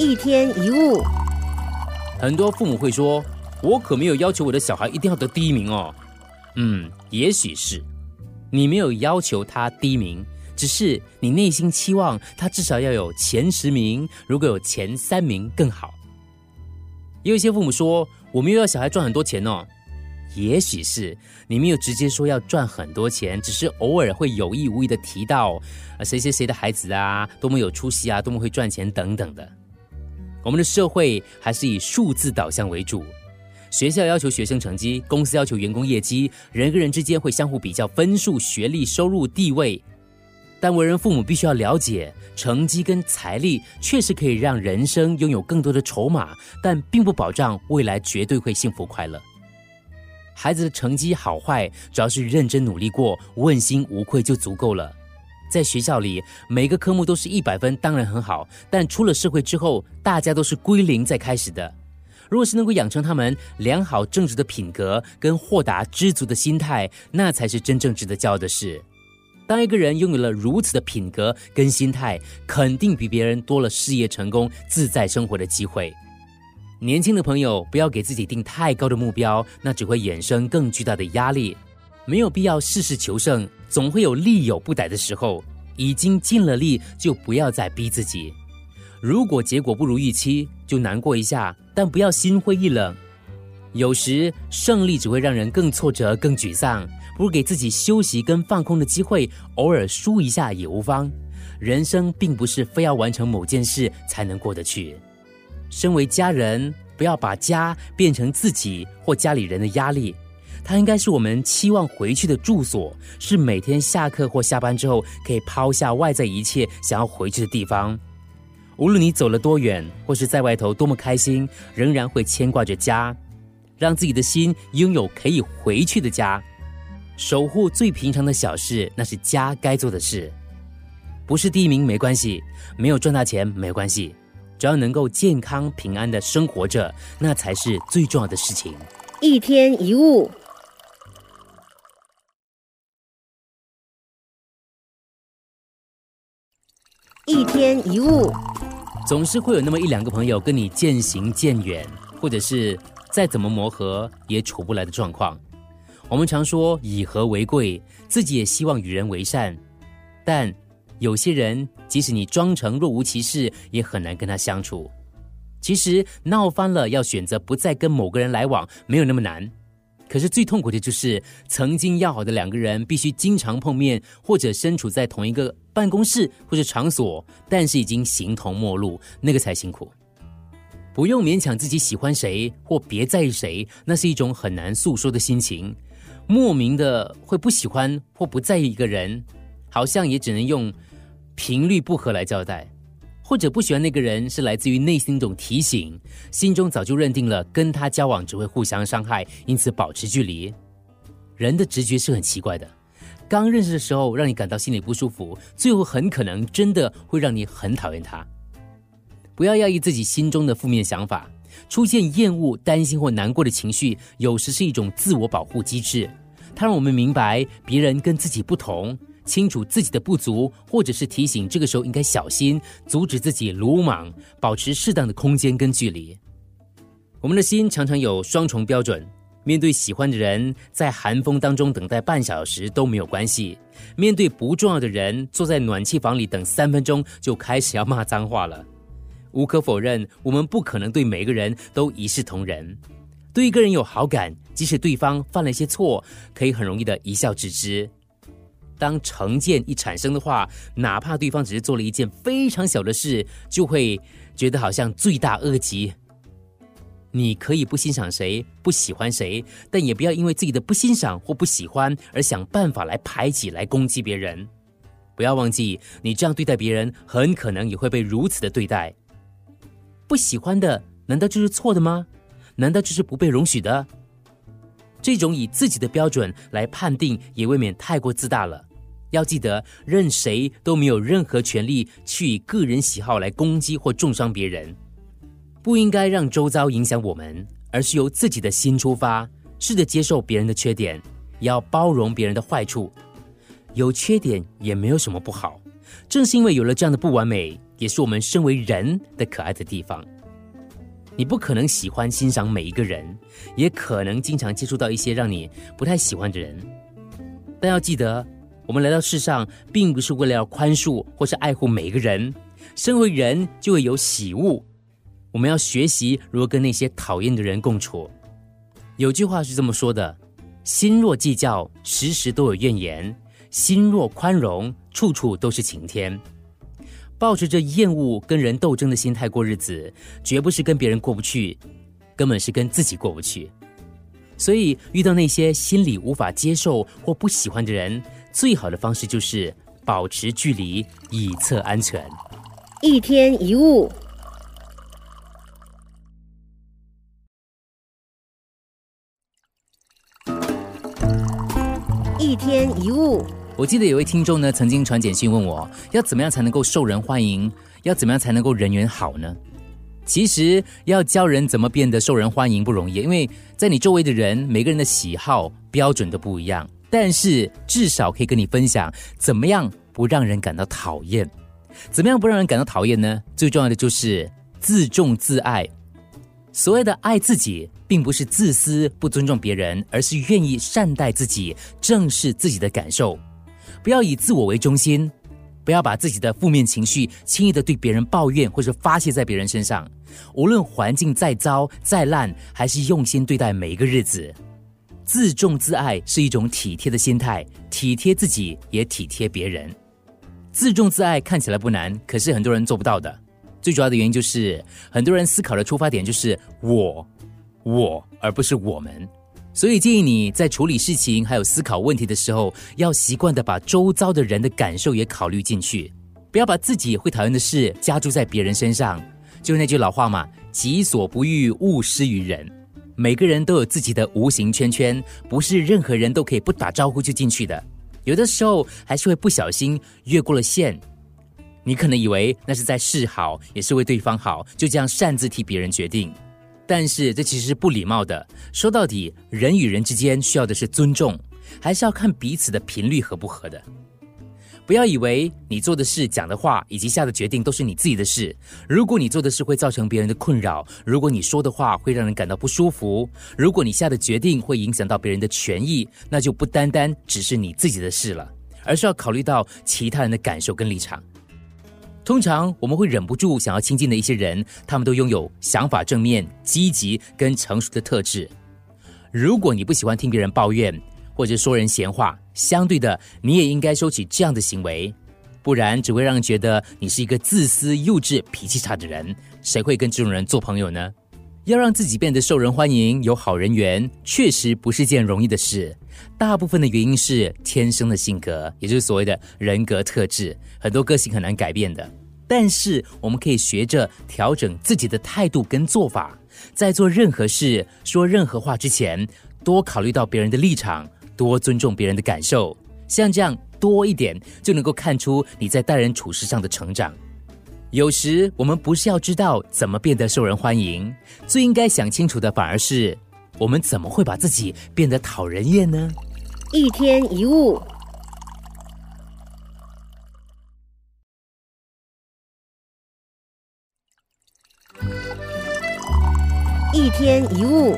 一天一物，很多父母会说：“我可没有要求我的小孩一定要得第一名哦。”嗯，也许是你没有要求他第一名，只是你内心期望他至少要有前十名，如果有前三名更好。也有一些父母说：“我没有要小孩赚很多钱哦。”也许是你没有直接说要赚很多钱，只是偶尔会有意无意的提到，谁谁谁的孩子啊，多么有出息啊，多么会赚钱等等的。我们的社会还是以数字导向为主，学校要求学生成绩，公司要求员工业绩，人跟人之间会相互比较分数、学历、收入、地位。但为人父母必须要了解，成绩跟财力确实可以让人生拥有更多的筹码，但并不保障未来绝对会幸福快乐。孩子的成绩好坏，只要是认真努力过、问心无愧就足够了。在学校里，每个科目都是一百分，当然很好。但出了社会之后，大家都是归零再开始的。如果是能够养成他们良好正直的品格跟豁达知足的心态，那才是真正值得骄傲的事。当一个人拥有了如此的品格跟心态，肯定比别人多了事业成功、自在生活的机会。年轻的朋友，不要给自己定太高的目标，那只会衍生更巨大的压力。没有必要事事求胜，总会有力有不逮的时候。已经尽了力，就不要再逼自己。如果结果不如预期，就难过一下，但不要心灰意冷。有时胜利只会让人更挫折、更沮丧，不如给自己休息跟放空的机会，偶尔输一下也无妨。人生并不是非要完成某件事才能过得去。身为家人，不要把家变成自己或家里人的压力，它应该是我们期望回去的住所，是每天下课或下班之后可以抛下外在一切想要回去的地方。无论你走了多远，或是在外头多么开心，仍然会牵挂着家，让自己的心拥有可以回去的家，守护最平常的小事，那是家该做的事。不是第一名没关系，没有赚大钱没关系。只要能够健康平安的生活着，那才是最重要的事情。一天一物，一天一物，总是会有那么一两个朋友跟你渐行渐远，或者是再怎么磨合也处不来的状况。我们常说以和为贵，自己也希望与人为善，但。有些人，即使你装成若无其事，也很难跟他相处。其实闹翻了，要选择不再跟某个人来往，没有那么难。可是最痛苦的就是，曾经要好的两个人，必须经常碰面，或者身处在同一个办公室或者场所，但是已经形同陌路，那个才辛苦。不用勉强自己喜欢谁，或别在意谁，那是一种很难诉说的心情。莫名的会不喜欢或不在意一个人，好像也只能用。频率不合来交代，或者不喜欢那个人是来自于内心一种提醒，心中早就认定了跟他交往只会互相伤害，因此保持距离。人的直觉是很奇怪的，刚认识的时候让你感到心里不舒服，最后很可能真的会让你很讨厌他。不要压抑自己心中的负面想法，出现厌恶、担心或难过的情绪，有时是一种自我保护机制，它让我们明白别人跟自己不同。清楚自己的不足，或者是提醒这个时候应该小心，阻止自己鲁莽，保持适当的空间跟距离。我们的心常常有双重标准，面对喜欢的人，在寒风当中等待半小时都没有关系；面对不重要的人，坐在暖气房里等三分钟就开始要骂脏话了。无可否认，我们不可能对每个人都一视同仁。对一个人有好感，即使对方犯了一些错，可以很容易的一笑置之。当成见一产生的话，哪怕对方只是做了一件非常小的事，就会觉得好像罪大恶极。你可以不欣赏谁，不喜欢谁，但也不要因为自己的不欣赏或不喜欢而想办法来排挤、来攻击别人。不要忘记，你这样对待别人，很可能也会被如此的对待。不喜欢的，难道就是错的吗？难道就是不被容许的？这种以自己的标准来判定，也未免太过自大了。要记得，任谁都没有任何权利去以个人喜好来攻击或重伤别人。不应该让周遭影响我们，而是由自己的心出发，试着接受别人的缺点，也要包容别人的坏处。有缺点也没有什么不好，正是因为有了这样的不完美，也是我们身为人的可爱的地方。你不可能喜欢欣赏每一个人，也可能经常接触到一些让你不太喜欢的人。但要记得，我们来到世上，并不是为了要宽恕或是爱护每个人。身为人，就会有喜恶。我们要学习如何跟那些讨厌的人共处。有句话是这么说的：“心若计较，时时都有怨言；心若宽容，处处都是晴天。”抱着这厌恶跟人斗争的心态过日子，绝不是跟别人过不去，根本是跟自己过不去。所以，遇到那些心里无法接受或不喜欢的人，最好的方式就是保持距离，以测安全。一天一物，一天一物。我记得有位听众呢，曾经传简讯问我，要怎么样才能够受人欢迎？要怎么样才能够人缘好呢？其实要教人怎么变得受人欢迎不容易，因为在你周围的人，每个人的喜好标准都不一样。但是至少可以跟你分享，怎么样不让人感到讨厌？怎么样不让人感到讨厌呢？最重要的就是自重自爱。所谓的爱自己，并不是自私不尊重别人，而是愿意善待自己，正视自己的感受。不要以自我为中心，不要把自己的负面情绪轻易的对别人抱怨或者发泄在别人身上。无论环境再糟再烂，还是用心对待每一个日子。自重自爱是一种体贴的心态，体贴自己也体贴别人。自重自爱看起来不难，可是很多人做不到的。最主要的原因就是很多人思考的出发点就是我，我，而不是我们。所以建议你在处理事情还有思考问题的时候，要习惯的把周遭的人的感受也考虑进去，不要把自己会讨厌的事加注在别人身上。就是那句老话嘛，“己所不欲，勿施于人”。每个人都有自己的无形圈圈，不是任何人都可以不打招呼就进去的。有的时候还是会不小心越过了线。你可能以为那是在示好，也是为对方好，就这样擅自替别人决定。但是这其实是不礼貌的。说到底，人与人之间需要的是尊重，还是要看彼此的频率合不合的。不要以为你做的事、讲的话以及下的决定都是你自己的事。如果你做的事会造成别人的困扰，如果你说的话会让人感到不舒服，如果你下的决定会影响到别人的权益，那就不单单只是你自己的事了，而是要考虑到其他人的感受跟立场。通常我们会忍不住想要亲近的一些人，他们都拥有想法正面、积极跟成熟的特质。如果你不喜欢听别人抱怨或者说人闲话，相对的你也应该收起这样的行为，不然只会让人觉得你是一个自私、幼稚、脾气差的人。谁会跟这种人做朋友呢？要让自己变得受人欢迎、有好人缘，确实不是件容易的事。大部分的原因是天生的性格，也就是所谓的人格特质。很多个性很难改变的，但是我们可以学着调整自己的态度跟做法，在做任何事、说任何话之前，多考虑到别人的立场，多尊重别人的感受。像这样多一点，就能够看出你在待人处事上的成长。有时我们不是要知道怎么变得受人欢迎，最应该想清楚的反而是我们怎么会把自己变得讨人厌呢？一天一物，一天一物，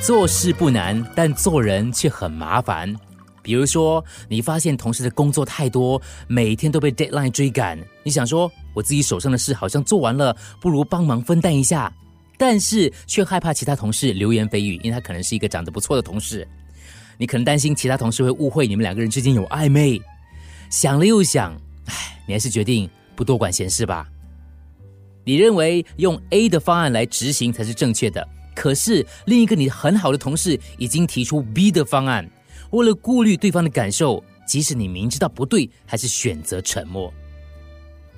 做事不难，但做人却很麻烦。比如说，你发现同事的工作太多，每天都被 deadline 追赶，你想说，我自己手上的事好像做完了，不如帮忙分担一下，但是却害怕其他同事流言蜚语，因为他可能是一个长得不错的同事，你可能担心其他同事会误会你们两个人之间有暧昧。想了又想，唉，你还是决定不多管闲事吧。你认为用 A 的方案来执行才是正确的，可是另一个你很好的同事已经提出 B 的方案。为了顾虑对方的感受，即使你明知道不对，还是选择沉默；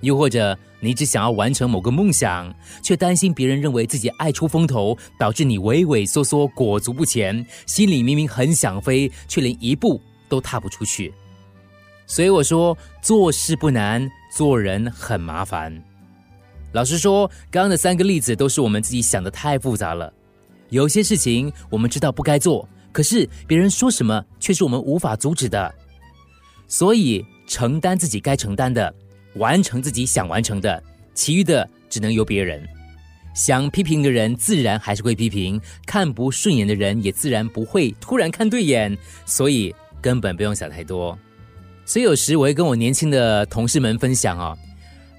又或者你只想要完成某个梦想，却担心别人认为自己爱出风头，导致你畏畏缩缩、裹足不前，心里明明很想飞，却连一步都踏不出去。所以我说，做事不难，做人很麻烦。老实说，刚刚的三个例子都是我们自己想的太复杂了。有些事情我们知道不该做。可是别人说什么却是我们无法阻止的，所以承担自己该承担的，完成自己想完成的，其余的只能由别人。想批评的人自然还是会批评，看不顺眼的人也自然不会突然看对眼，所以根本不用想太多。所以有时我会跟我年轻的同事们分享啊，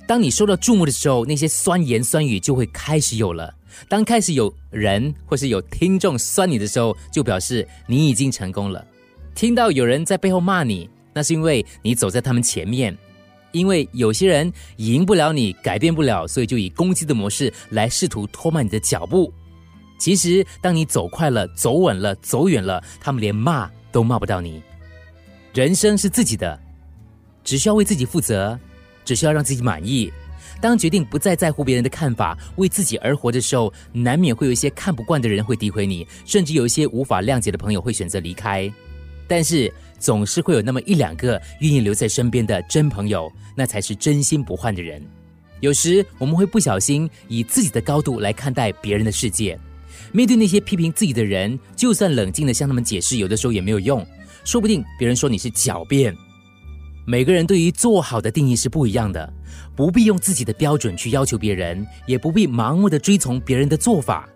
当你受到注目的时候，那些酸言酸语就会开始有了。当开始有人或是有听众酸你的时候，就表示你已经成功了。听到有人在背后骂你，那是因为你走在他们前面。因为有些人赢不了你，改变不了，所以就以攻击的模式来试图拖慢你的脚步。其实，当你走快了、走稳了、走远了，他们连骂都骂不到你。人生是自己的，只需要为自己负责，只需要让自己满意。当决定不再在乎别人的看法，为自己而活的时候，难免会有一些看不惯的人会诋毁你，甚至有一些无法谅解的朋友会选择离开。但是，总是会有那么一两个愿意留在身边的真朋友，那才是真心不换的人。有时我们会不小心以自己的高度来看待别人的世界，面对那些批评自己的人，就算冷静的向他们解释，有的时候也没有用。说不定别人说你是狡辩。每个人对于做好的定义是不一样的，不必用自己的标准去要求别人，也不必盲目的追从别人的做法。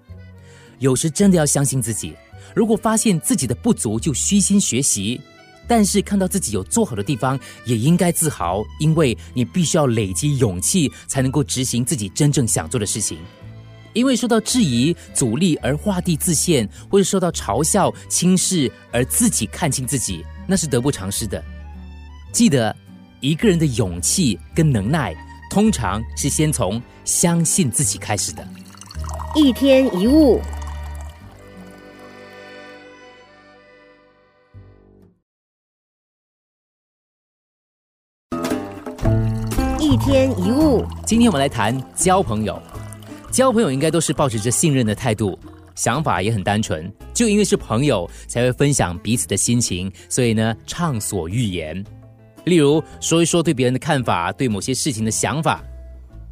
有时真的要相信自己。如果发现自己的不足，就虚心学习；但是看到自己有做好的地方，也应该自豪，因为你必须要累积勇气，才能够执行自己真正想做的事情。因为受到质疑、阻力而画地自限，或者受到嘲笑、轻视而自己看清自己，那是得不偿失的。记得，一个人的勇气跟能耐，通常是先从相信自己开始的。一天一物。一天一物，今天我们来谈交朋友。交朋友应该都是保持着信任的态度，想法也很单纯。就因为是朋友，才会分享彼此的心情，所以呢，畅所欲言。例如说一说对别人的看法，对某些事情的想法。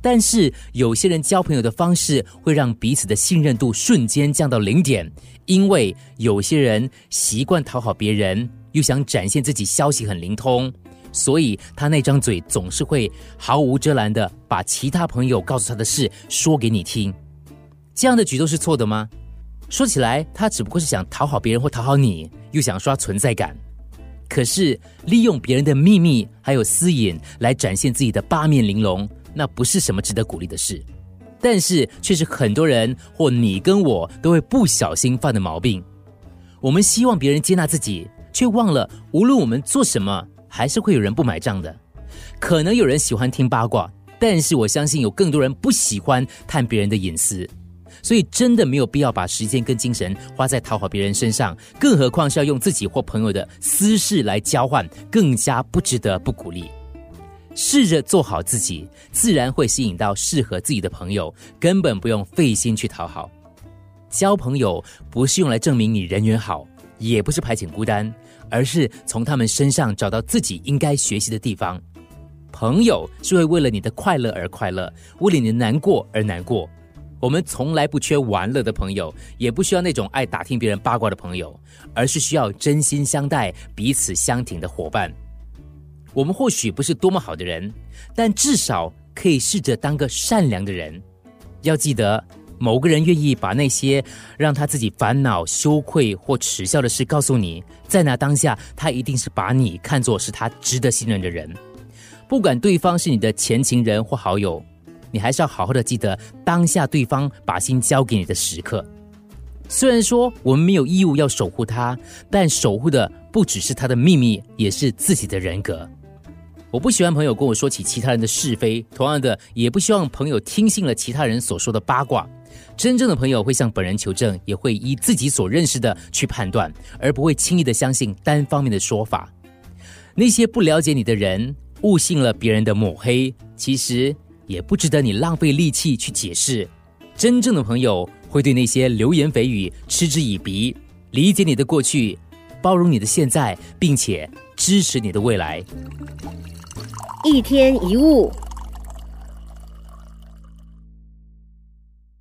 但是有些人交朋友的方式会让彼此的信任度瞬间降到零点，因为有些人习惯讨好别人，又想展现自己消息很灵通。所以他那张嘴总是会毫无遮拦的把其他朋友告诉他的事说给你听，这样的举动是错的吗？说起来，他只不过是想讨好别人或讨好你，又想刷存在感。可是利用别人的秘密还有私隐来展现自己的八面玲珑，那不是什么值得鼓励的事。但是却是很多人或你跟我都会不小心犯的毛病。我们希望别人接纳自己，却忘了无论我们做什么。还是会有人不买账的，可能有人喜欢听八卦，但是我相信有更多人不喜欢探别人的隐私，所以真的没有必要把时间跟精神花在讨好别人身上，更何况是要用自己或朋友的私事来交换，更加不值得不鼓励。试着做好自己，自然会吸引到适合自己的朋友，根本不用费心去讨好。交朋友不是用来证明你人缘好，也不是排遣孤单。而是从他们身上找到自己应该学习的地方。朋友是会为了你的快乐而快乐，为了你的难过而难过。我们从来不缺玩乐的朋友，也不需要那种爱打听别人八卦的朋友，而是需要真心相待、彼此相挺的伙伴。我们或许不是多么好的人，但至少可以试着当个善良的人。要记得。某个人愿意把那些让他自己烦恼、羞愧或耻笑的事告诉你，在那当下，他一定是把你看作是他值得信任的人。不管对方是你的前情人或好友，你还是要好好的记得当下对方把心交给你的时刻。虽然说我们没有义务要守护他，但守护的不只是他的秘密，也是自己的人格。我不喜欢朋友跟我说起其他人的是非，同样的，也不希望朋友听信了其他人所说的八卦。真正的朋友会向本人求证，也会依自己所认识的去判断，而不会轻易的相信单方面的说法。那些不了解你的人误信了别人的抹黑，其实也不值得你浪费力气去解释。真正的朋友会对那些流言蜚语嗤之以鼻，理解你的过去，包容你的现在，并且支持你的未来。一天一物。